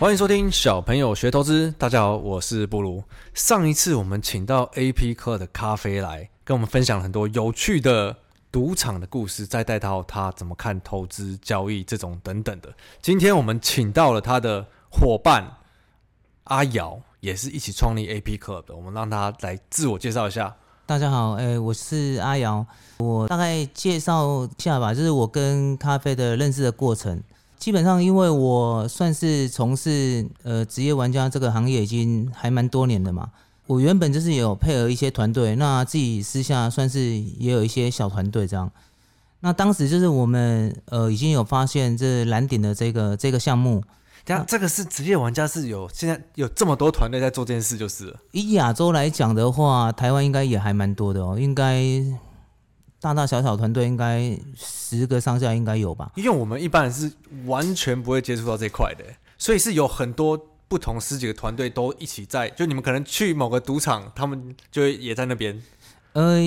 欢迎收听小朋友学投资。大家好，我是布鲁。上一次我们请到 AP 课的咖啡来跟我们分享了很多有趣的赌场的故事，再带到他怎么看投资交易这种等等的。今天我们请到了他的伙伴阿瑶，也是一起创立 AP 课的。我们让他来自我介绍一下。大家好，哎、欸，我是阿瑶。我大概介绍一下吧，就是我跟咖啡的认识的过程。基本上，因为我算是从事呃职业玩家这个行业已经还蛮多年的嘛。我原本就是有配合一些团队，那自己私下算是也有一些小团队这样。那当时就是我们呃已经有发现这蓝顶的这个这个项目。这样，这个是职业玩家是有现在有这么多团队在做这件事，就是了。以亚洲来讲的话，台湾应该也还蛮多的哦，应该。大大小小团队应该十个上下应该有吧？因为我们一般人是完全不会接触到这块的，所以是有很多不同十几个团队都一起在。就你们可能去某个赌场，他们就也在那边。呃，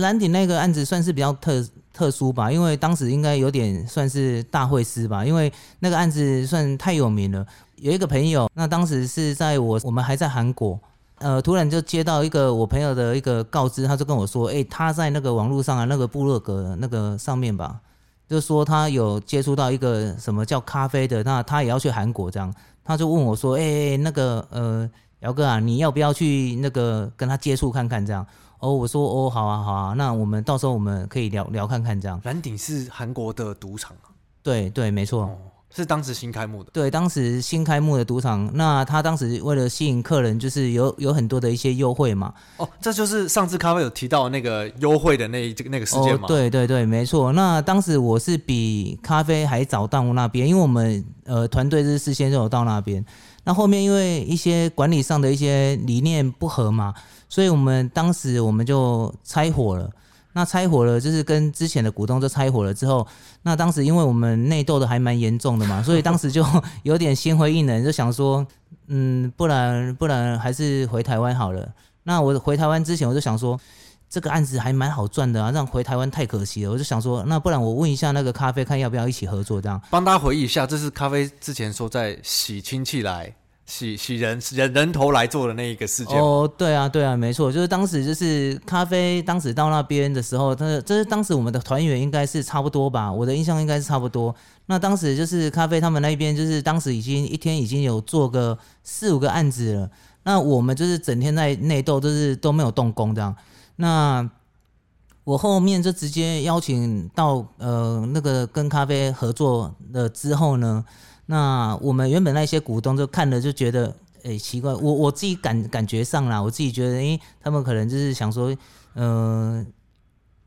蓝鼎那个案子算是比较特特殊吧，因为当时应该有点算是大会师吧，因为那个案子算太有名了。有一个朋友，那当时是在我我们还在韩国。呃，突然就接到一个我朋友的一个告知，他就跟我说：“哎、欸，他在那个网络上啊，那个部落格那个上面吧，就说他有接触到一个什么叫咖啡的，那他也要去韩国这样。他就问我说：‘哎、欸，那个呃，姚哥啊，你要不要去那个跟他接触看看这样？’哦，我说哦，好啊，好啊，那我们到时候我们可以聊聊看看这样。蓝鼎是韩国的赌场啊？对对，没错。哦是当时新开幕的，对，当时新开幕的赌场，那他当时为了吸引客人，就是有有很多的一些优惠嘛。哦，这就是上次咖啡有提到那个优惠的那这个那个事件吗？哦，对对对，没错。那当时我是比咖啡还早到那边，因为我们呃团队是事先就有到那边。那后面因为一些管理上的一些理念不合嘛，所以我们当时我们就拆伙了。那拆伙了，就是跟之前的股东就拆伙了之后，那当时因为我们内斗的还蛮严重的嘛，所以当时就 有点心灰意冷，就想说，嗯，不然不然还是回台湾好了。那我回台湾之前，我就想说，这个案子还蛮好赚的啊，让回台湾太可惜了。我就想说，那不然我问一下那个咖啡，看要不要一起合作这样。帮大家回忆一下，这是咖啡之前说在洗亲戚来。洗洗人人人头来做的那一个事件哦，对啊，对啊，没错，就是当时就是咖啡，当时到那边的时候，他这是当时我们的团员应该是差不多吧，我的印象应该是差不多。那当时就是咖啡他们那边，就是当时已经一天已经有做个四五个案子了，那我们就是整天在内斗，就是都没有动工这样。那我后面就直接邀请到呃那个跟咖啡合作了之后呢。那我们原本那些股东就看了就觉得，哎、奇怪，我我自己感感觉上啦，我自己觉得，哎、欸，他们可能就是想说，嗯、呃，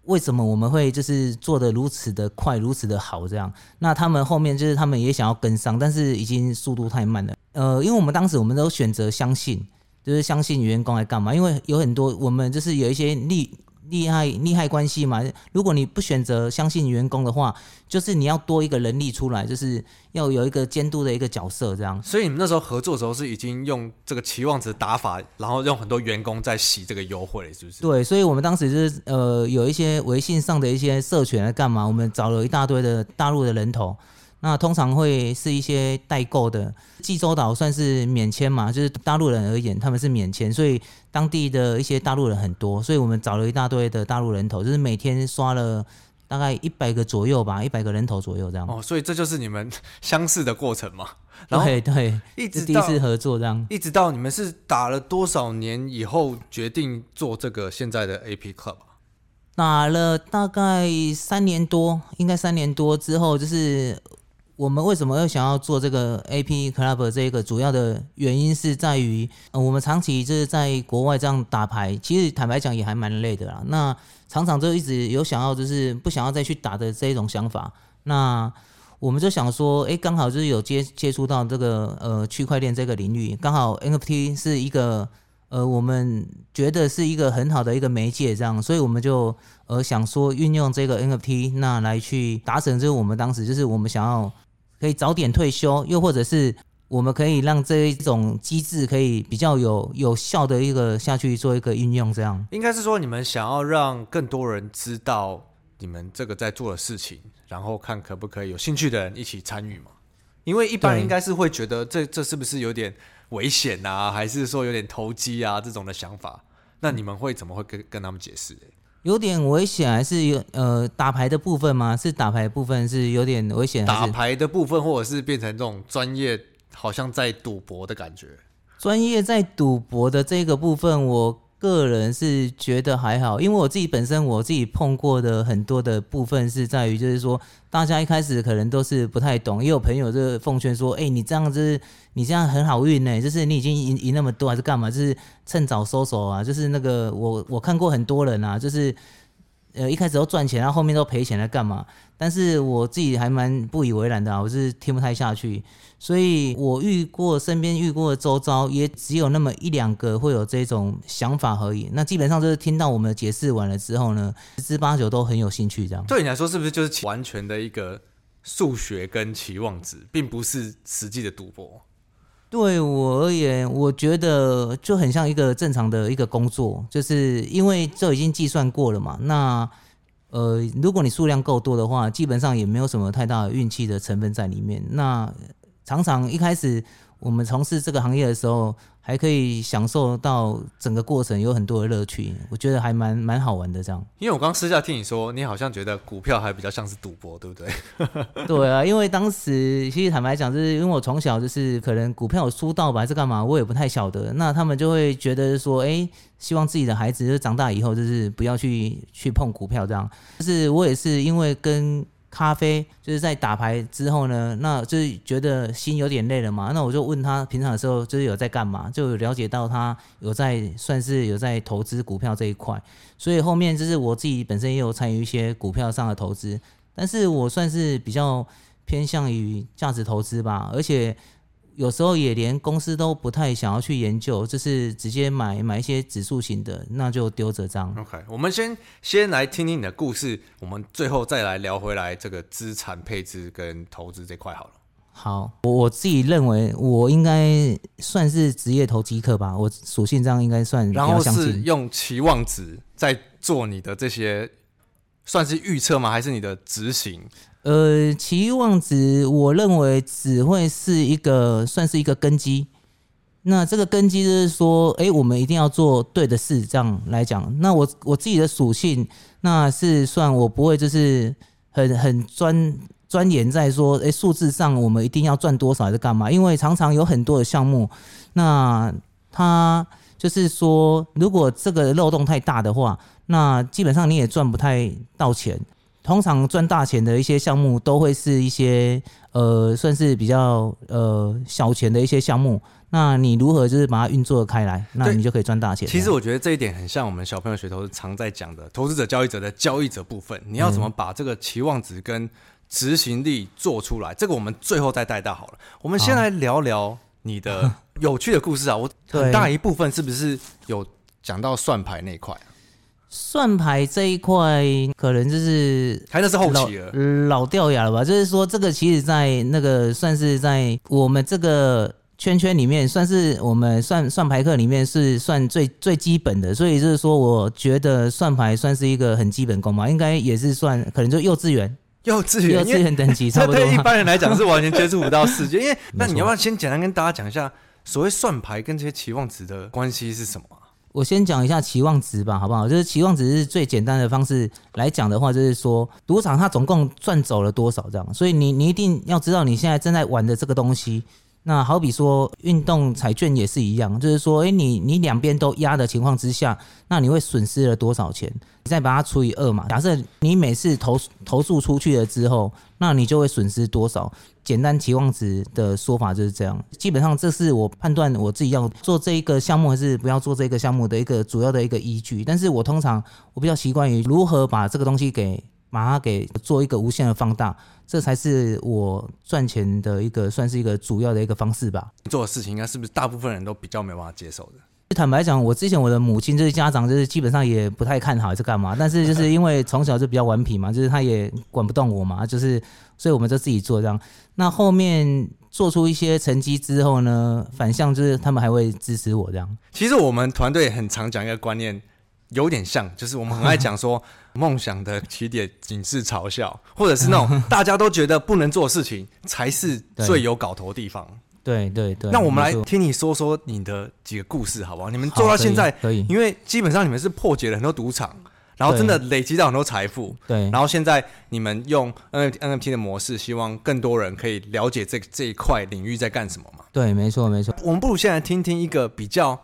为什么我们会就是做的如此的快，如此的好这样？那他们后面就是他们也想要跟上，但是已经速度太慢了。呃，因为我们当时我们都选择相信，就是相信员工来干嘛？因为有很多我们就是有一些利。利害利害关系嘛，如果你不选择相信员工的话，就是你要多一个人力出来，就是要有一个监督的一个角色这样。所以你们那时候合作的时候是已经用这个期望值打法，然后用很多员工在洗这个优惠，是不是？对，所以我们当时就是呃有一些微信上的一些社群来干嘛？我们找了一大堆的大陆的人头。那通常会是一些代购的，济州岛算是免签嘛，就是大陆人而言，他们是免签，所以当地的一些大陆人很多，所以我们找了一大堆的大陆人头，就是每天刷了大概一百个左右吧，一百个人头左右这样。哦，所以这就是你们相似的过程嘛？对对，一直第一次合作这样，一直到你们是打了多少年以后决定做这个现在的 AP Club？打了大概三年多，应该三年多之后就是。我们为什么要想要做这个 AP Club 这个主要的原因是在于，呃，我们长期就是在国外这样打牌，其实坦白讲也还蛮累的啦。那常常就一直有想要就是不想要再去打的这一种想法。那我们就想说，哎，刚好就是有接接触到这个呃区块链这个领域，刚好 NFT 是一个呃我们觉得是一个很好的一个媒介，这样，所以我们就呃想说运用这个 NFT 那来去达成，就是我们当时就是我们想要。可以早点退休，又或者是我们可以让这一种机制可以比较有有效的一个下去做一个运用，这样应该是说你们想要让更多人知道你们这个在做的事情，然后看可不可以有兴趣的人一起参与嘛？因为一般人应该是会觉得这这是不是有点危险啊，还是说有点投机啊这种的想法？那你们会怎么会跟跟他们解释？有点危险，还是有呃打牌的部分吗？是打牌的部分是有点危险，打牌的部分，或者是变成这种专业，好像在赌博的感觉。专业在赌博的这个部分，我。个人是觉得还好，因为我自己本身我自己碰过的很多的部分是在于，就是说大家一开始可能都是不太懂，也有朋友就奉劝说，哎、你这样子，你这样很好运呢，就是你已经赢赢那么多还是干嘛？就是趁早收手啊！就是那个我我看过很多人啊，就是呃一开始都赚钱，然后后面都赔钱来干嘛？但是我自己还蛮不以为然的啊，我是听不太下去。所以我遇过身边遇过的周遭，也只有那么一两个会有这种想法而已。那基本上就是听到我们解释完了之后呢，十之八九都很有兴趣这样。对你来说，是不是就是完全的一个数学跟期望值，并不是实际的赌博？对我而言，我觉得就很像一个正常的一个工作，就是因为这已经计算过了嘛。那呃，如果你数量够多的话，基本上也没有什么太大的运气的成分在里面。那常常一开始我们从事这个行业的时候，还可以享受到整个过程有很多的乐趣，我觉得还蛮蛮好玩的。这样，因为我刚私下听你说，你好像觉得股票还比较像是赌博，对不对？对啊，因为当时其实坦白讲，就是因为我从小就是可能股票有输到吧，还是干嘛，我也不太晓得。那他们就会觉得说，哎，希望自己的孩子就长大以后就是不要去去碰股票这样。就是我也是因为跟。咖啡就是在打牌之后呢，那就是觉得心有点累了嘛。那我就问他平常的时候就是有在干嘛，就了解到他有在算是有在投资股票这一块。所以后面就是我自己本身也有参与一些股票上的投资，但是我算是比较偏向于价值投资吧，而且。有时候也连公司都不太想要去研究，就是直接买买一些指数型的，那就丢着这样。OK，我们先先来听听你的故事，我们最后再来聊回来这个资产配置跟投资这块好了。好，我我自己认为我应该算是职业投机客吧，我属性这样应该算。然后是用期望值在做你的这些，算是预测吗？还是你的执行？呃，期望值，我认为只会是一个，算是一个根基。那这个根基就是说，哎，我们一定要做对的事，这样来讲。那我我自己的属性，那是算我不会就是很很专钻研在说，哎，数字上我们一定要赚多少还是干嘛？因为常常有很多的项目，那它就是说，如果这个漏洞太大的话，那基本上你也赚不太到钱。通常赚大钱的一些项目，都会是一些呃，算是比较呃小钱的一些项目。那你如何就是把它运作开来，那你就可以赚大钱。其实我觉得这一点很像我们小朋友学投资常在讲的投资者交易者的交易者部分。你要怎么把这个期望值跟执行力做出来？这个我们最后再带到好了。我们先来聊聊你的有趣的故事啊！我 很大一部分是不是有讲到算牌那一块？算牌这一块可能就是还那是后期了，老掉牙了吧？就是说，这个其实，在那个算是在我们这个圈圈里面，算是我们算算牌课里面是算最最基本的。所以就是说，我觉得算牌算是一个很基本功嘛，应该也是算可能就幼稚园、幼稚园、幼稚园等级差不多。对一般人来讲是完全接触不到世界。因为那你要不要先简单跟大家讲一下，所谓算牌跟这些期望值的关系是什么？我先讲一下期望值吧，好不好？就是期望值是最简单的方式来讲的话，就是说赌场它总共赚走了多少这样，所以你你一定要知道你现在正在玩的这个东西。那好比说运动彩券也是一样，就是说，诶，你你两边都压的情况之下，那你会损失了多少钱？你再把它除以二嘛。假设你每次投投注出去了之后，那你就会损失多少？简单期望值的说法就是这样。基本上这是我判断我自己要做这一个项目还是不要做这个项目的一个主要的一个依据。但是我通常我比较习惯于如何把这个东西给。把它给做一个无限的放大，这才是我赚钱的一个算是一个主要的一个方式吧。做的事情应该是不是大部分人都比较没办法接受的？坦白讲，我之前我的母亲就是家长，就是基本上也不太看好是干嘛。但是就是 因为从小就比较顽皮嘛，就是他也管不动我嘛，就是所以我们就自己做这样。那后面做出一些成绩之后呢，反向就是他们还会支持我这样。其实我们团队很常讲一个观念。有点像，就是我们很爱讲说 梦想的起点仅是嘲笑，或者是那种 大家都觉得不能做的事情才是最有搞头的地方。对对对。那我们来听你说说你的几个故事，好不好？你们做到现在可以，因为基本上你们是破解了很多赌场，然后真的累积到很多财富。对。然后现在你们用 NFT 的模式，希望更多人可以了解这这一块领域在干什么嘛？对，没错没错。我们不如现在听听一个比较。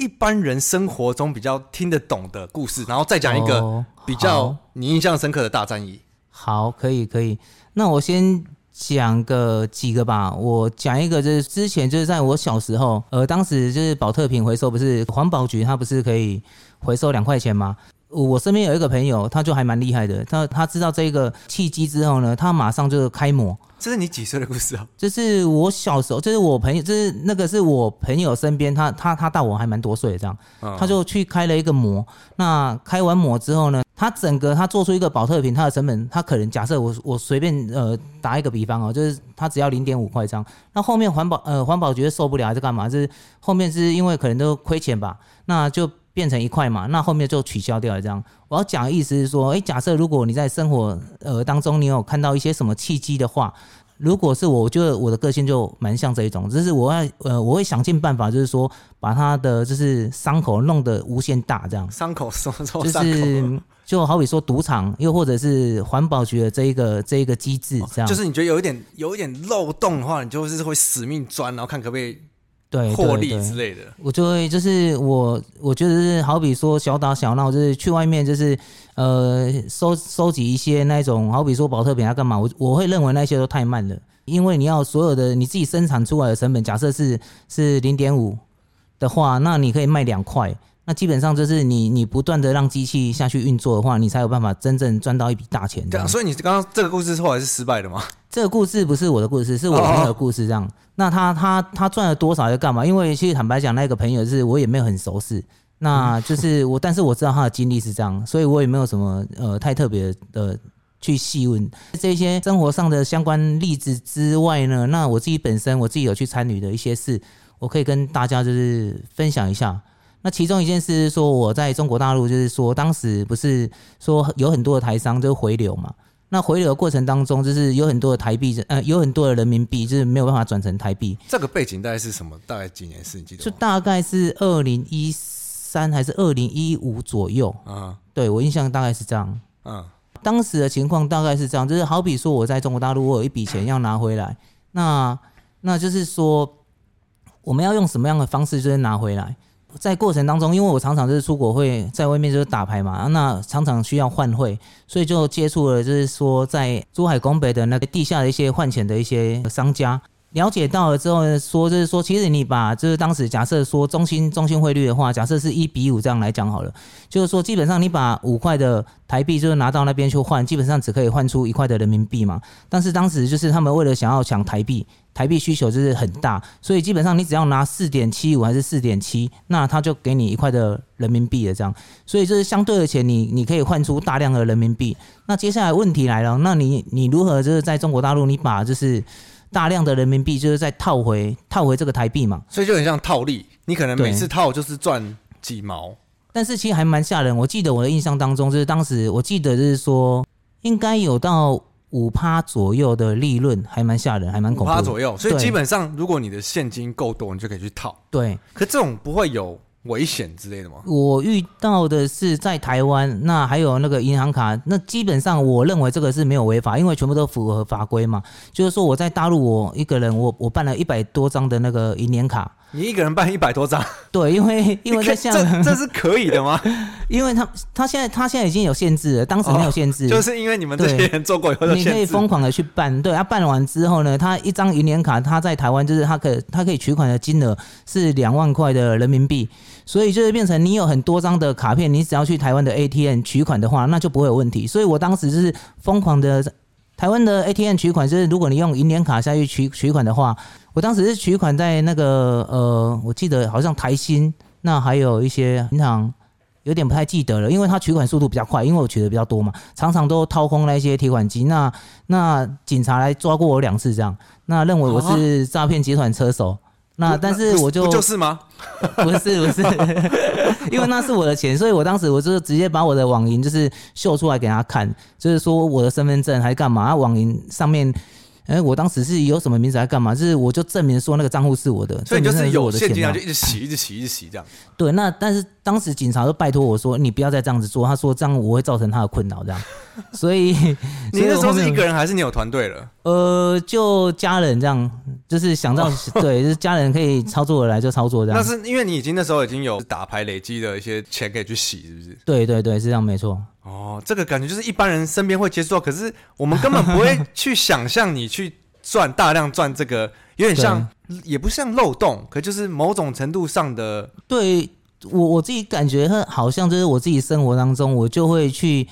一般人生活中比较听得懂的故事，然后再讲一个比较你印象深刻的大战役。好，可以，可以。那我先讲个几个吧。我讲一个，就是之前就是在我小时候，呃，当时就是保特瓶回收，不是环保局，它不是可以回收两块钱吗？我身边有一个朋友，他就还蛮厉害的。他他知道这个契机之后呢，他马上就开模。这是你几岁的故事啊？这是我小时候，这是我朋友，这是那个是我朋友身边，他他他大我还蛮多岁的，这样，他就去开了一个模。那开完模之后呢，他整个它做出一个保特瓶，它的成本，它可能假设我我随便呃打一个比方哦，就是它只要零点五块这样。那后面环保呃环保局受不了还是干嘛？就是后面是因为可能都亏钱吧，那就。变成一块嘛，那后面就取消掉了。这样，我要讲的意思是说，诶，假设如果你在生活呃当中，你有看到一些什么契机的话，如果是我，我觉得我的个性就蛮像这一种，就是我要呃，我会想尽办法，就是说把他的就是伤口弄得无限大，这样。伤口什么什么就是就好比说赌场，又或者是环保局的这一个这一个机制，这样。就是你觉得有一点有一点漏洞的话，你就是会死命钻，然后看可不可以。对，获利之类的，我就会就是我，我觉得是好比说小打小闹，就是去外面就是呃收收集一些那种，好比说保特瓶要干嘛？我我会认为那些都太慢了，因为你要所有的你自己生产出来的成本，假设是是零点五的话，那你可以卖两块。那基本上就是你，你不断的让机器下去运作的话，你才有办法真正赚到一笔大钱。对啊，所以你刚刚这个故事后来是失败的吗？这个故事不是我的故事，是我朋友的故事。这样，哦、那他他他赚了多少要干嘛？因为其实坦白讲，那个朋友是我也没有很熟识。那就是我，但是我知道他的经历是这样，所以我也没有什么呃太特别的去细问这些生活上的相关例子之外呢。那我自己本身我自己有去参与的一些事，我可以跟大家就是分享一下。那其中一件事是说，我在中国大陆，就是说，当时不是说有很多的台商就回流嘛？那回流的过程当中，就是有很多的台币，呃，有很多的人民币，就是没有办法转成台币。这个背景大概是什么？大概几年是？你记得？就大概是二零一三还是二零一五左右？啊，对，我印象大概是这样。嗯，当时的情况大概是这样，就是好比说我在中国大陆，我有一笔钱要拿回来，那那就是说我们要用什么样的方式，就是拿回来？在过程当中，因为我常常就是出国会在外面就是打牌嘛，那常常需要换汇，所以就接触了就是说在珠海拱北的那个地下的一些换钱的一些商家。了解到了之后，说就是说，其实你把就是当时假设说中心中心汇率的话，假设是一比五这样来讲好了，就是说基本上你把五块的台币就是拿到那边去换，基本上只可以换出一块的人民币嘛。但是当时就是他们为了想要抢台币，台币需求就是很大，所以基本上你只要拿四点七五还是四点七，那他就给你一块的人民币的这样。所以就是相对的钱，你你可以换出大量的人民币。那接下来问题来了，那你你如何就是在中国大陆你把就是。大量的人民币就是在套回套回这个台币嘛，所以就很像套利，你可能每次套就是赚几毛，但是其实还蛮吓人。我记得我的印象当中，就是当时我记得就是说，应该有到五趴左右的利润，还蛮吓人，还蛮恐怖。五趴左右，所以基本上如果你的现金够多，你就可以去套。对，可这种不会有。危险之类的吗？我遇到的是在台湾，那还有那个银行卡，那基本上我认为这个是没有违法，因为全部都符合法规嘛。就是说我在大陆，我一个人我我办了一百多张的那个银联卡。你一个人办一百多张？对，因为因为在像这这是可以的吗？因为他他现在他现在已经有限制了，当时没有限制，哦、就是因为你们这些人做过以后，你可以疯狂的去办。对，他办完之后呢，他一张银联卡，他在台湾就是他可他可以取款的金额是两万块的人民币，所以就是变成你有很多张的卡片，你只要去台湾的 ATM 取款的话，那就不会有问题。所以我当时就是疯狂的台湾的 ATM 取款，就是如果你用银联卡下去取取款的话。我当时是取款在那个呃，我记得好像台新，那还有一些银行，有点不太记得了，因为他取款速度比较快，因为我取的比较多嘛，常常都掏空那些提款机。那那警察来抓过我两次，这样，那认为我是诈骗集团车手。那但是我就不就是吗？不是不是，因为那是我的钱，所以我当时我就直接把我的网银就是秀出来给他看，就是说我的身份证还干嘛？网银上面。哎、欸，我当时是有什么名字来干嘛？就是我就证明说那个账户是我的，所以就是有现金啊，就一直洗，一直洗，一直洗这样。对，那但是当时警察就拜托我说，你不要再这样子做，他说这样我会造成他的困扰这样。所以你那时候是一个人还是你有团队了？呃，就家人这样，就是想到、哦、对，就是家人可以操作的来就操作这样。那是因为你已经那时候已经有打牌累积的一些钱可以去洗，是不是？对对对，是这样没错。哦，这个感觉就是一般人身边会接触到，可是我们根本不会去想象你去。赚大量赚这个有点像，也不像漏洞，可就是某种程度上的。对我我自己感觉，好像就是我自己生活当中，我就会去，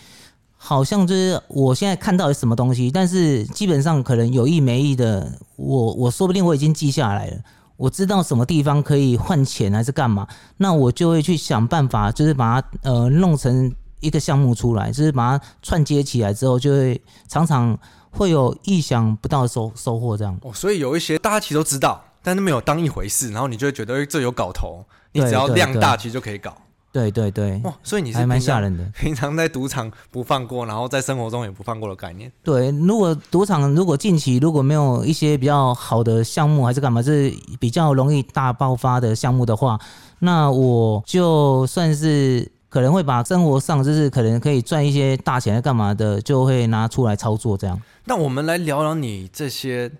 好像就是我现在看到什么东西，但是基本上可能有意没意的，我我说不定我已经记下来了，我知道什么地方可以换钱还是干嘛，那我就会去想办法，就是把它呃弄成一个项目出来，就是把它串接起来之后，就会常常。会有意想不到的收收获，这样哦，所以有一些大家其实都知道，但是没有当一回事，然后你就会觉得，哎，这有搞头，你只要量大，其实就可以搞。对对对，哇，所以你是还蛮吓人的。平常在赌场不放过，然后在生活中也不放过的概念。对，如果赌场如果近期如果没有一些比较好的项目，还是干嘛，是比较容易大爆发的项目的话，那我就算是。可能会把生活上就是可能可以赚一些大钱来干嘛的，就会拿出来操作这样。那我们来聊聊你这些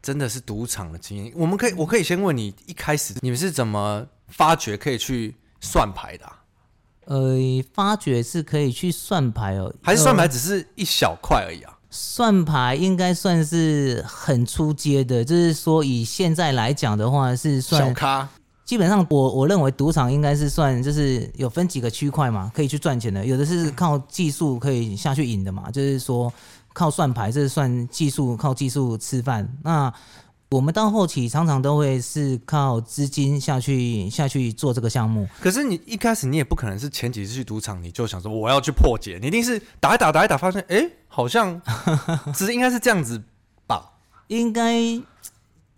真的是赌场的经验。我们可以，我可以先问你，一开始你们是怎么发掘可以去算牌的啊？呃，发掘是可以去算牌哦，还是算牌只是一小块而已啊？呃，算牌应该算是很出街的，就是说以现在来讲的话是算小咖。基本上我，我我认为赌场应该是算就是有分几个区块嘛，可以去赚钱的。有的是靠技术可以下去赢的嘛，就是说靠算牌，这是算技术，靠技术吃饭。那我们到后期常常都会是靠资金下去下去做这个项目。可是你一开始你也不可能是前几次去赌场你就想说我要去破解，你一定是打一打打一打，发现哎、欸，好像 只是应该是这样子吧？应该。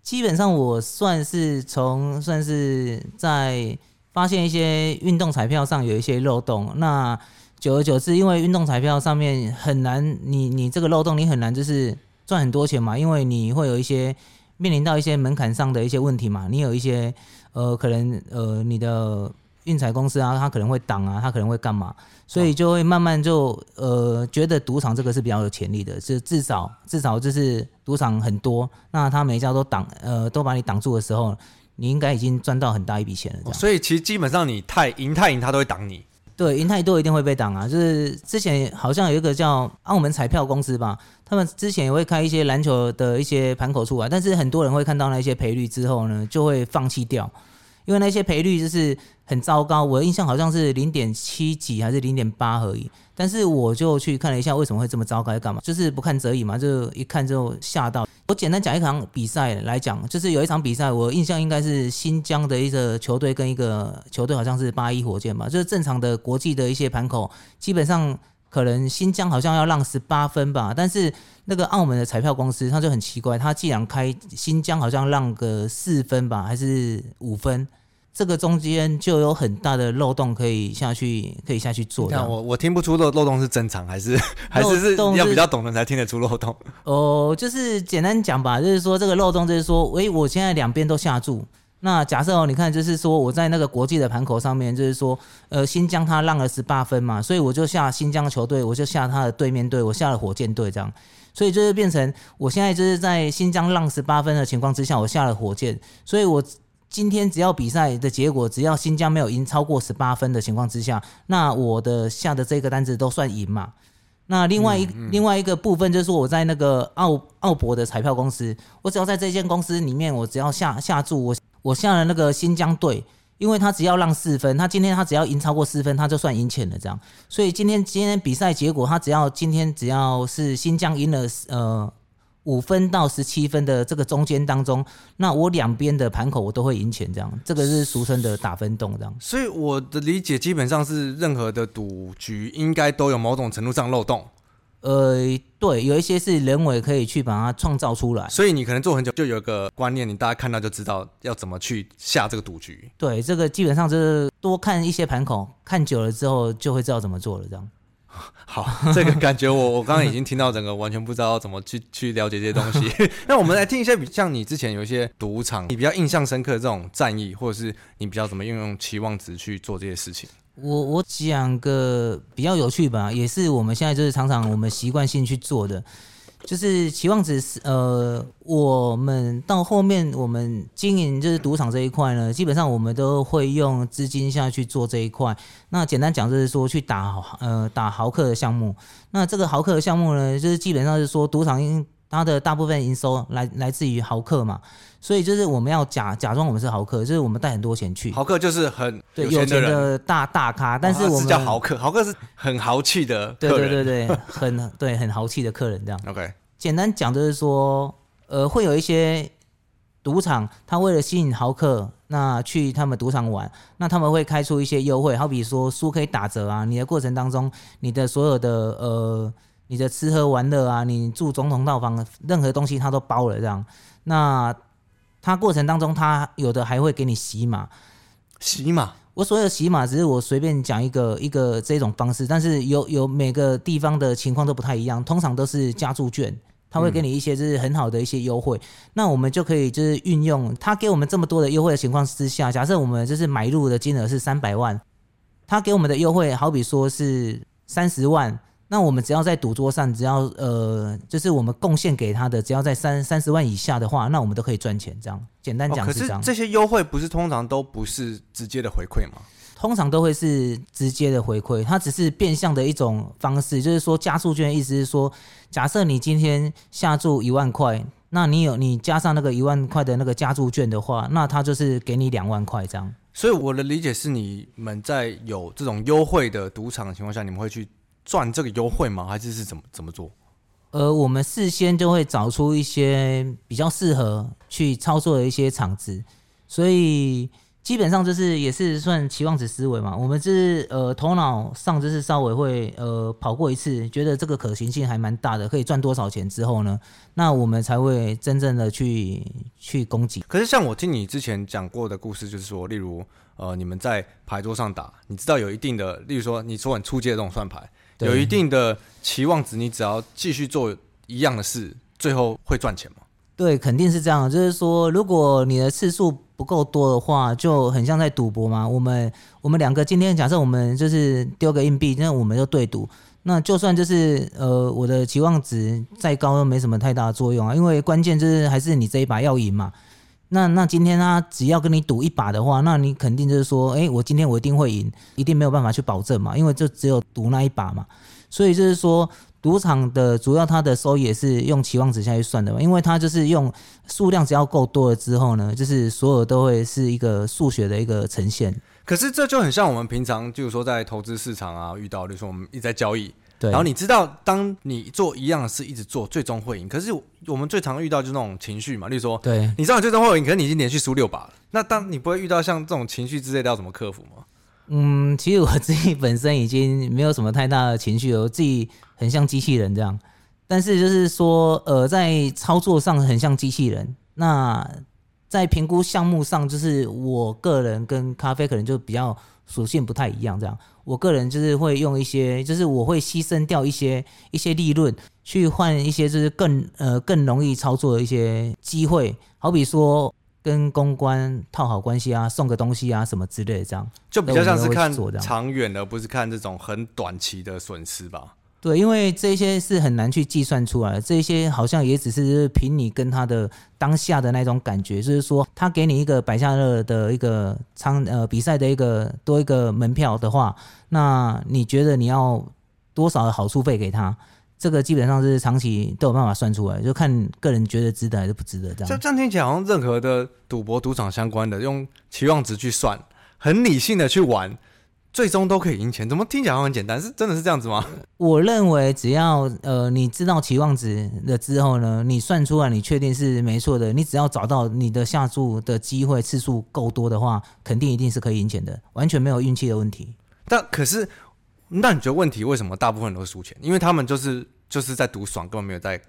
基本上我算是从算是在发现一些运动彩票上有一些漏洞，那久而久之，因为运动彩票上面很难，你你这个漏洞你很难就是赚很多钱嘛，因为你会有一些面临到一些门槛上的一些问题嘛，你有一些呃可能呃你的。运彩公司啊，他可能会挡啊，他可能会干嘛，所以就会慢慢就呃觉得赌场这个是比较有潜力的，是至少至少就是赌场很多，那他每一家都挡呃都把你挡住的时候，你应该已经赚到很大一笔钱了。所以其实基本上你太赢太赢，他都会挡你。对，赢太多一定会被挡啊。就是之前好像有一个叫澳门彩票公司吧，他们之前也会开一些篮球的一些盘口出来，但是很多人会看到那些赔率之后呢，就会放弃掉。因为那些赔率就是很糟糕，我的印象好像是零点七几还是零点八而已。但是我就去看了一下，为什么会这么糟糕？干嘛？就是不看则已嘛，就一看就吓到。我简单讲一场比赛来讲，就是有一场比赛，我印象应该是新疆的一个球队跟一个球队，好像是八一火箭吧。就是正常的国际的一些盘口，基本上可能新疆好像要让十八分吧，但是。那个澳门的彩票公司，他就很奇怪，他既然开新疆好像让个四分吧，还是五分，这个中间就有很大的漏洞可以下去，可以下去做。那我我听不出漏漏洞是正常还是 还是是要比较懂的才听得出漏洞。哦，就是简单讲吧，就是说这个漏洞就是说，喂，我现在两边都下注。那假设哦，你看，就是说我在那个国际的盘口上面，就是说，呃，新疆他让了十八分嘛，所以我就下新疆球队，我就下他的对面队，我下了火箭队这样，所以就是变成我现在就是在新疆让十八分的情况之下，我下了火箭，所以我今天只要比赛的结果，只要新疆没有赢超过十八分的情况之下，那我的下的这个单子都算赢嘛。那另外一嗯嗯另外一个部分就是说，我在那个澳澳博的彩票公司，我只要在这间公司里面，我只要下下注我。我下了那个新疆队，因为他只要让四分，他今天他只要赢超过四分，他就算赢钱了这样。所以今天今天比赛结果，他只要今天只要是新疆赢了呃五分到十七分的这个中间当中，那我两边的盘口我都会赢钱这样。这个是俗称的打分洞这样。所以我的理解基本上是，任何的赌局应该都有某种程度上漏洞。呃，对，有一些是人为可以去把它创造出来。所以你可能做很久，就有一个观念，你大家看到就知道要怎么去下这个赌局。对，这个基本上就是多看一些盘口，看久了之后就会知道怎么做了。这样。好，这个感觉我我刚刚已经听到整个完全不知道怎么去 去了解这些东西。那我们来听一些比像你之前有一些赌场，你比较印象深刻的这种战役，或者是你比较怎么运用期望值去做这些事情。我我讲个比较有趣吧，也是我们现在就是常常我们习惯性去做的。就是期望值是呃，我们到后面我们经营就是赌场这一块呢，基本上我们都会用资金下去做这一块。那简单讲就是说去打呃打豪客的项目。那这个豪客的项目呢，就是基本上是说赌场它的大部分营收来来自于豪客嘛。所以就是我们要假假装我们是豪客，就是我们带很多钱去。豪客就是很对有钱的大大咖，但是我们是叫豪客，豪客是很豪气的客人。对对对对，很对很豪气的客人这样。OK，简单讲就是说，呃，会有一些赌场，他为了吸引豪客，那去他们赌场玩，那他们会开出一些优惠，好比说输可以打折啊，你的过程当中，你的所有的呃，你的吃喝玩乐啊，你住总统套房，任何东西他都包了这样。那他过程当中，他有的还会给你洗码，洗码。我所有的洗码只是我随便讲一个一个这种方式，但是有有每个地方的情况都不太一样。通常都是加注券，他会给你一些就是很好的一些优惠。嗯、那我们就可以就是运用他给我们这么多的优惠的情况之下，假设我们就是买入的金额是三百万，他给我们的优惠好比说是三十万。那我们只要在赌桌上，只要呃，就是我们贡献给他的，只要在三三十万以下的话，那我们都可以赚钱。这样简单讲是这样。哦，可是这些优惠不是通常都不是直接的回馈吗？通常都会是直接的回馈，它只是变相的一种方式。就是说加注券的意思是说，假设你今天下注一万块，那你有你加上那个一万块的那个加注券的话，那它就是给你两万块这样。所以我的理解是，你们在有这种优惠的赌场的情况下，你们会去。赚这个优惠吗？还是是怎么怎么做？呃，我们事先就会找出一些比较适合去操作的一些场子，所以基本上就是也是算期望值思维嘛。我们是呃头脑上就是稍微会呃跑过一次，觉得这个可行性还蛮大的，可以赚多少钱之后呢，那我们才会真正的去去攻击。可是像我听你之前讲过的故事，就是说，例如呃你们在牌桌上打，你知道有一定的，例如说你说很初阶的这种算牌。有一定的期望值，你只要继续做一样的事，最后会赚钱吗？对，肯定是这样。就是说，如果你的次数不够多的话，就很像在赌博嘛。我们我们两个今天假设我们就是丢个硬币，那我们就对赌。那就算就是呃，我的期望值再高都没什么太大的作用啊，因为关键就是还是你这一把要赢嘛。那那今天他只要跟你赌一把的话，那你肯定就是说，哎，我今天我一定会赢，一定没有办法去保证嘛，因为就只有赌那一把嘛。所以就是说，赌场的主要它的收益也是用期望值下去算的嘛，因为它就是用数量只要够多了之后呢，就是所有都会是一个数学的一个呈现。可是这就很像我们平常就是说在投资市场啊遇到，就是说我们一直在交易。对，然后你知道，当你做一样的事，一直做，最终会赢。可是我们最常遇到就是那种情绪嘛，例如说，对，你知道你最终会赢，可是你已经连续输六把了。那当你不会遇到像这种情绪之类的，要怎么克服吗？嗯，其实我自己本身已经没有什么太大的情绪了，我自己很像机器人这样。但是就是说，呃，在操作上很像机器人。那在评估项目上，就是我个人跟咖啡可能就比较属性不太一样这样。我个人就是会用一些，就是我会牺牲掉一些一些利润，去换一些就是更呃更容易操作的一些机会，好比说跟公关套好关系啊，送个东西啊什么之类的，这样。就比较像是看长远而不是看这种很短期的损失吧。对，因为这些是很难去计算出来的，这些好像也只是凭你跟他的当下的那种感觉，就是说他给你一个百家乐的一个仓呃比赛的一个多一个门票的话，那你觉得你要多少的好处费给他？这个基本上是长期都有办法算出来，就看个人觉得值得还是不值得这样。这这样听起来好像任何的赌博赌场相关的，用期望值去算，很理性的去玩。最终都可以赢钱，怎么听起来很简单？是真的是这样子吗？我认为只要呃你知道期望值了之后呢，你算出来你确定是没错的，你只要找到你的下注的机会次数够多的话，肯定一定是可以赢钱的，完全没有运气的问题。但可是，那你觉得问题为什么大部分人都是输钱？因为他们就是就是在赌爽，根本没有在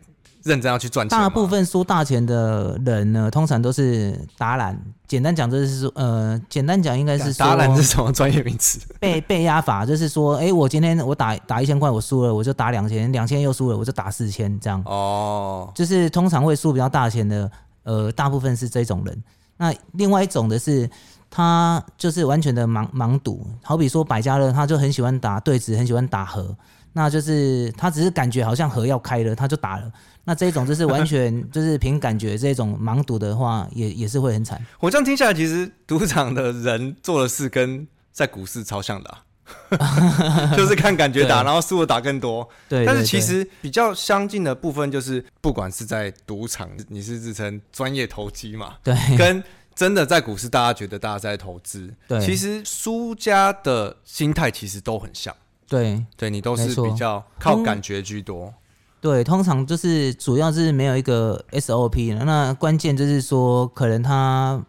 认真要去赚钱。大部分输大钱的人呢，通常都是打懒。简单讲就是说，呃，简单讲应该是打懒是什么专业名词？被被压法，就是说，哎、欸，我今天我打打一千块，我输了，我就打两千，两千又输了，我就打四千，这样。哦，就是通常会输比较大钱的，呃，大部分是这种人。那另外一种的是。他就是完全的盲盲赌，好比说百家乐，他就很喜欢打对子，很喜欢打和，那就是他只是感觉好像和要开了，他就打了。那这种就是完全 就是凭感觉，这种盲赌的话也，也也是会很惨。我这样听下来，其实赌场的人做的事跟在股市超像的，啊 就是看感觉打，然后输的打更多。对，但是其实比较相近的部分就是，不管是在赌场，你是自称专业投机嘛？对，跟。真的在股市，大家觉得大家在投资，对，其实输家的心态其实都很像，对，对你都是比较靠感觉居多，对，通常就是主要是没有一个 SOP，那关键就是说，可能他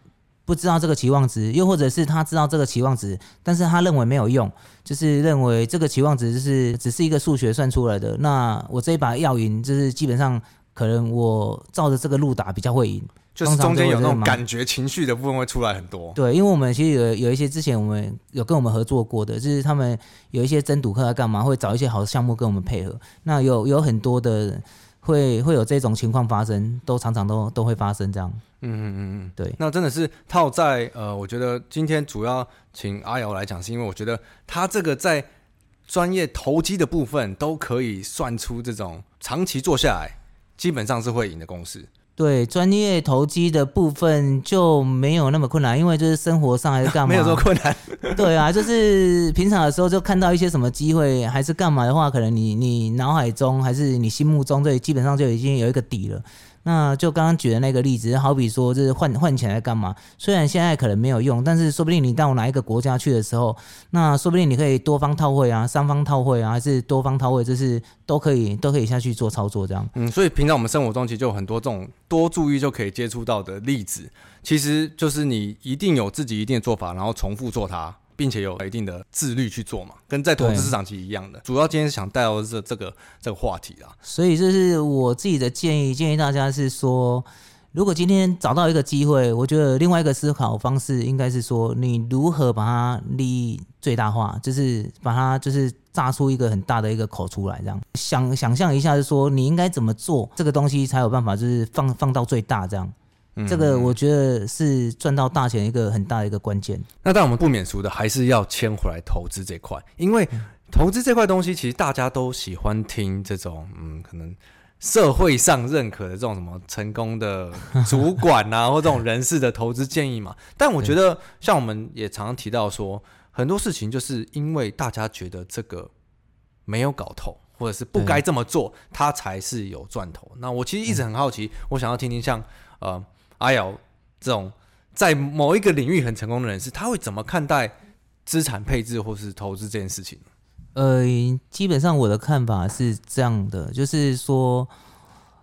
不知道这个期望值，又或者是他知道这个期望值，但是他认为没有用，就是认为这个期望值就是只是一个数学算出来的，那我这一把要赢，就是基本上可能我照着这个路打比较会赢。就是中间有那种感觉、情绪的部分会出来很多。对，因为我们其实有有一些之前我们有跟我们合作过的，就是他们有一些真赌客在干嘛，会找一些好的项目跟我们配合。那有有很多的会会有这种情况发生，都常常都都会发生这样。嗯嗯嗯嗯，对。那真的是套在呃，我觉得今天主要请阿瑶来讲，是因为我觉得他这个在专业投机的部分都可以算出这种长期做下来基本上是会赢的公式。对专业投机的部分就没有那么困难，因为就是生活上还是干嘛，没有说困难。对啊，就是平常的时候就看到一些什么机会，还是干嘛的话，可能你你脑海中还是你心目中，这基本上就已经有一个底了。那就刚刚举的那个例子，好比说，就是换换钱来干嘛？虽然现在可能没有用，但是说不定你到哪一个国家去的时候，那说不定你可以多方套汇啊，三方套汇啊，还是多方套汇，就是都可以都可以下去做操作这样。嗯，所以平常我们生活中其实就有很多这种多注意就可以接触到的例子，其实就是你一定有自己一定的做法，然后重复做它。并且有一定的自律去做嘛，跟在投资市场其实一样的。主要今天是想带到这这个这个话题啊。所以这是我自己的建议，建议大家是说，如果今天找到一个机会，我觉得另外一个思考方式应该是说，你如何把它利益最大化，就是把它就是炸出一个很大的一个口出来，这样想想象一下，是说你应该怎么做，这个东西才有办法就是放放到最大这样。这个我觉得是赚到大钱一个很大的一个关键。那但我们不免俗的，还是要牵回来投资这块，因为投资这块东西，其实大家都喜欢听这种，嗯，可能社会上认可的这种什么成功的主管啊，或这种人士的投资建议嘛。但我觉得，像我们也常常提到说，很多事情就是因为大家觉得这个没有搞头，或者是不该这么做，它才是有赚头。那我其实一直很好奇，我想要听听像呃。阿瑶这种在某一个领域很成功的人士，他会怎么看待资产配置或是投资这件事情？呃，基本上我的看法是这样的，就是说，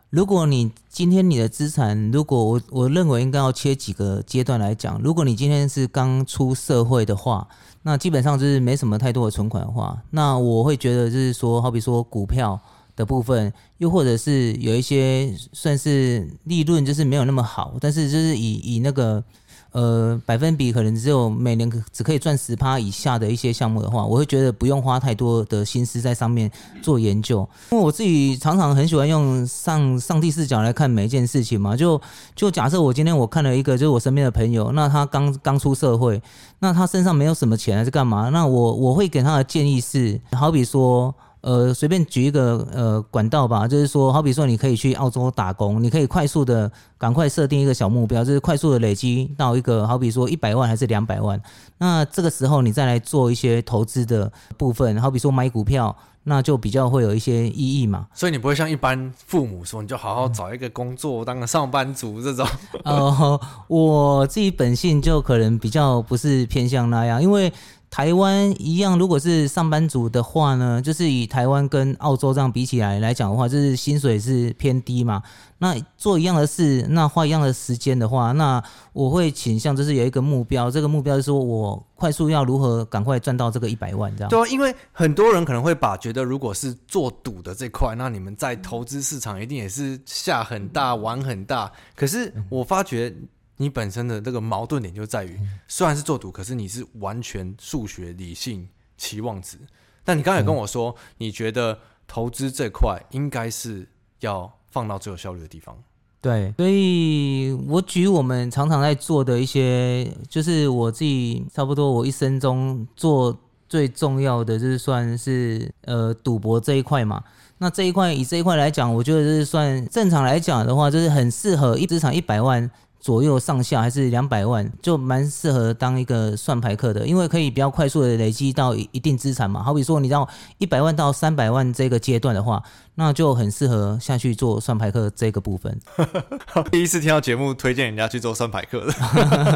如果你今天你的资产，如果我我认为应该要切几个阶段来讲，如果你今天是刚出社会的话，那基本上就是没什么太多的存款的话，那我会觉得就是说，好比说股票。的部分，又或者是有一些算是利润就是没有那么好，但是就是以以那个呃百分比可能只有每年只可以赚十趴以下的一些项目的话，我会觉得不用花太多的心思在上面做研究，因为我自己常常很喜欢用上上帝视角来看每一件事情嘛。就就假设我今天我看了一个就是我身边的朋友，那他刚刚出社会，那他身上没有什么钱还是干嘛？那我我会给他的建议是，好比说。呃，随便举一个呃管道吧，就是说，好比说，你可以去澳洲打工，你可以快速的赶快设定一个小目标，就是快速的累积到一个好比说一百万还是两百万，那这个时候你再来做一些投资的部分，好比说买股票，那就比较会有一些意义嘛。所以你不会像一般父母说，你就好好找一个工作，嗯、当个上班族这种。呃，我自己本性就可能比较不是偏向那样，因为。台湾一样，如果是上班族的话呢，就是以台湾跟澳洲这样比起来来讲的话，就是薪水是偏低嘛。那做一样的事，那花一样的时间的话，那我会倾向就是有一个目标，这个目标是说我快速要如何赶快赚到这个一百万这样。对，因为很多人可能会把觉得如果是做赌的这块，那你们在投资市场一定也是下很大玩很大。可是我发觉。你本身的这个矛盾点就在于，虽然是做赌，可是你是完全数学理性期望值。但你刚才跟我说，你觉得投资这块应该是要放到最有效率的地方。对，所以我举我们常常在做的一些，就是我自己差不多我一生中做最重要的，就是算是呃赌博这一块嘛。那这一块以这一块来讲，我觉得就是算正常来讲的话，就是很适合一资产一百万。左右上下还是两百万，就蛮适合当一个算牌客的，因为可以比较快速的累积到一定资产嘛。好比说，你到一百万到三百万这个阶段的话。那就很适合下去做算牌客这个部分。第一次听到节目推荐人家去做算牌客的。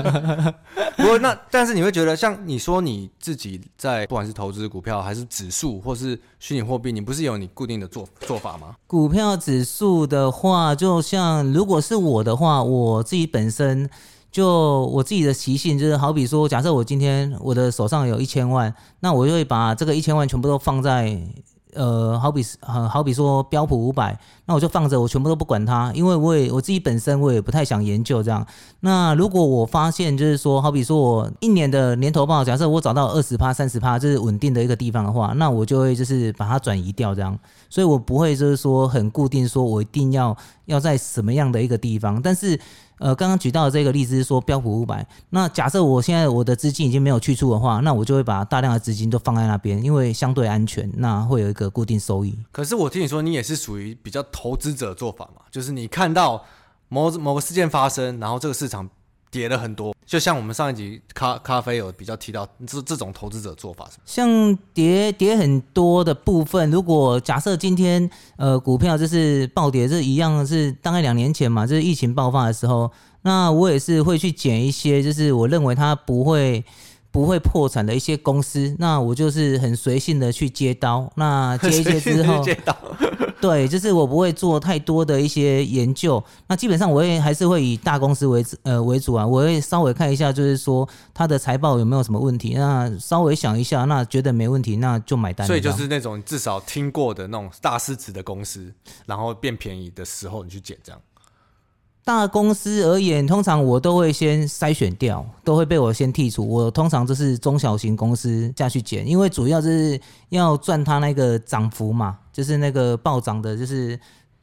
不过那但是你会觉得，像你说你自己在不管是投资股票还是指数或是虚拟货币，你不是有你固定的做做法吗？股票指数的话，就像如果是我的话，我自己本身就我自己的习性就是，好比说，假设我今天我的手上有一千万，那我就会把这个一千万全部都放在。呃，好比呃，好比说标普五百，那我就放着，我全部都不管它，因为我也我自己本身我也不太想研究这样。那如果我发现就是说，好比说我一年的年头报，假设我找到二十趴、三十趴，这是稳定的一个地方的话，那我就会就是把它转移掉这样。所以我不会就是说很固定，说我一定要要在什么样的一个地方，但是。呃，刚刚举到的这个例子是说标普五百。那假设我现在我的资金已经没有去处的话，那我就会把大量的资金都放在那边，因为相对安全，那会有一个固定收益。可是我听你说，你也是属于比较投资者做法嘛，就是你看到某某个事件发生，然后这个市场。跌了很多，就像我们上一集咖咖啡有比较提到这这种投资者做法，像跌跌很多的部分，如果假设今天呃股票就是暴跌，这一样是大概两年前嘛，就是疫情爆发的时候，那我也是会去捡一些，就是我认为它不会不会破产的一些公司，那我就是很随性的去接刀，那 接一接之后。对，就是我不会做太多的一些研究，那基本上我也还是会以大公司为呃为主啊，我会稍微看一下，就是说它的财报有没有什么问题，那稍微想一下，那觉得没问题，那就买单。所以就是那种至少听过的那种大市值的公司，然后变便宜的时候你去捡这样。大公司而言，通常我都会先筛选掉，都会被我先剔除。我通常就是中小型公司下去捡，因为主要就是要赚它那个涨幅嘛，就是那个暴涨的，就是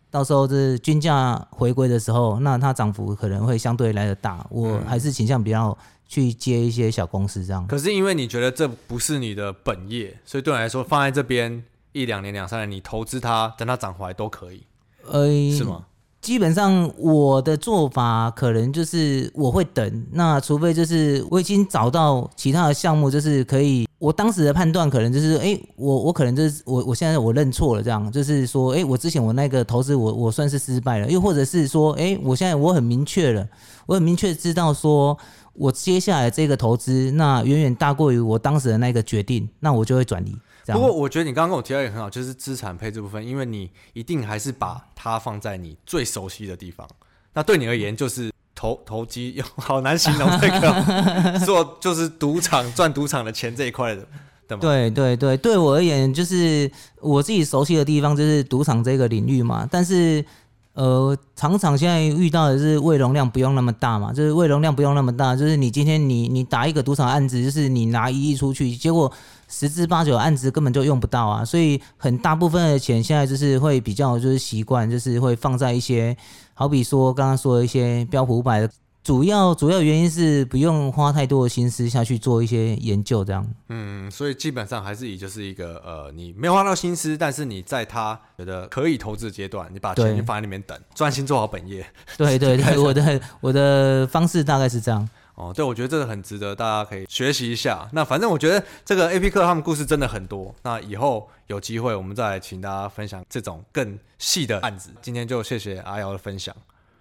到时候就是均价回归的时候，那它涨幅可能会相对来的大。我还是倾向比较去接一些小公司这样。可是因为你觉得这不是你的本业，所以对你来说放在这边一两年、两三年，你投资它，等它涨回来都可以，呃，是吗？基本上我的做法可能就是我会等，那除非就是我已经找到其他的项目，就是可以。我当时的判断可能就是，哎、我我可能就是我我现在我认错了，这样就是说，哎、我之前我那个投资我我算是失败了，又或者是说，哎、我现在我很明确了，我很明确知道说我接下来这个投资那远远大过于我当时的那个决定，那我就会转移。不过我觉得你刚刚跟我提到一个很好，就是资产配置部分，因为你一定还是把它放在你最熟悉的地方。那对你而言，就是投投机，好难形容这个 做就是赌场赚赌场的钱这一块的，对吗？对对对，对我而言，就是我自己熟悉的地方就是赌场这个领域嘛。但是呃，常常现在遇到的是胃容量不用那么大嘛，就是胃容量不用那么大，就是你今天你你打一个赌场案子，就是你拿一亿出去，结果。十之八九案子根本就用不到啊，所以很大部分的钱现在就是会比较就是习惯，就是会放在一些，好比说刚刚说的一些标普五百的，主要主要原因是不用花太多的心思下去做一些研究这样。嗯，所以基本上还是以就是一个呃，你没有花到心思，但是你在他觉得可以投资的阶段，你把钱放在那边等，专心做好本业。对对对，我的我的方式大概是这样。哦，对，我觉得这个很值得大家可以学习一下。那反正我觉得这个 AP 课他们故事真的很多。那以后有机会我们再来请大家分享这种更细的案子。今天就谢谢阿瑶的分享。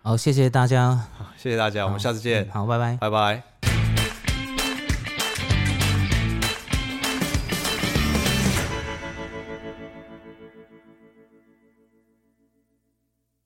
好，谢谢大家。谢谢大家，我们下次见。好，拜拜，拜拜。